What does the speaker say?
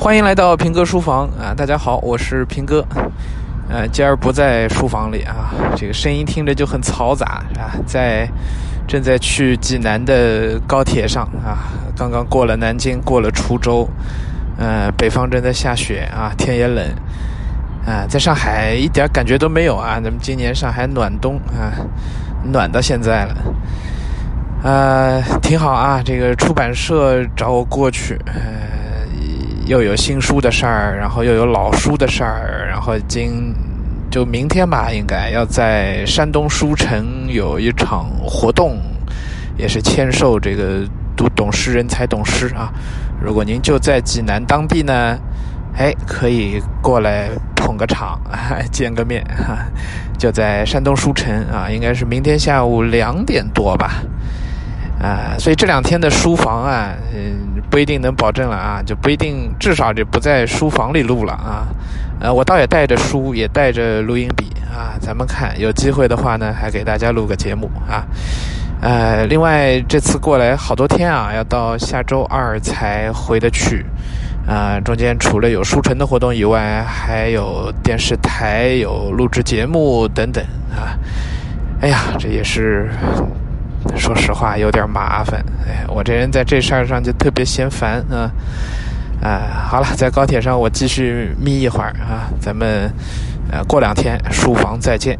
欢迎来到平哥书房啊！大家好，我是平哥。呃，今儿不在书房里啊，这个声音听着就很嘈杂啊。在正在去济南的高铁上啊，刚刚过了南京，过了滁州，呃，北方正在下雪啊，天也冷啊。在上海一点感觉都没有啊，咱们今年上海暖冬啊，暖到现在了，呃，挺好啊。这个出版社找我过去。又有新书的事儿，然后又有老书的事儿，然后今就明天吧，应该要在山东书城有一场活动，也是签售这个读懂诗人才懂诗啊。如果您就在济南当地呢，哎，可以过来捧个场，见个面哈。就在山东书城啊，应该是明天下午两点多吧。啊，所以这两天的书房啊，嗯，不一定能保证了啊，就不一定，至少就不在书房里录了啊。呃，我倒也带着书，也带着录音笔啊，咱们看有机会的话呢，还给大家录个节目啊。呃，另外这次过来好多天啊，要到下周二才回得去，啊，中间除了有书城的活动以外，还有电视台有录制节目等等啊。哎呀，这也是。说实话，有点麻烦。哎，我这人在这事儿上就特别嫌烦啊。啊，好了，在高铁上我继续眯一会儿啊。咱们呃过两天书房再见。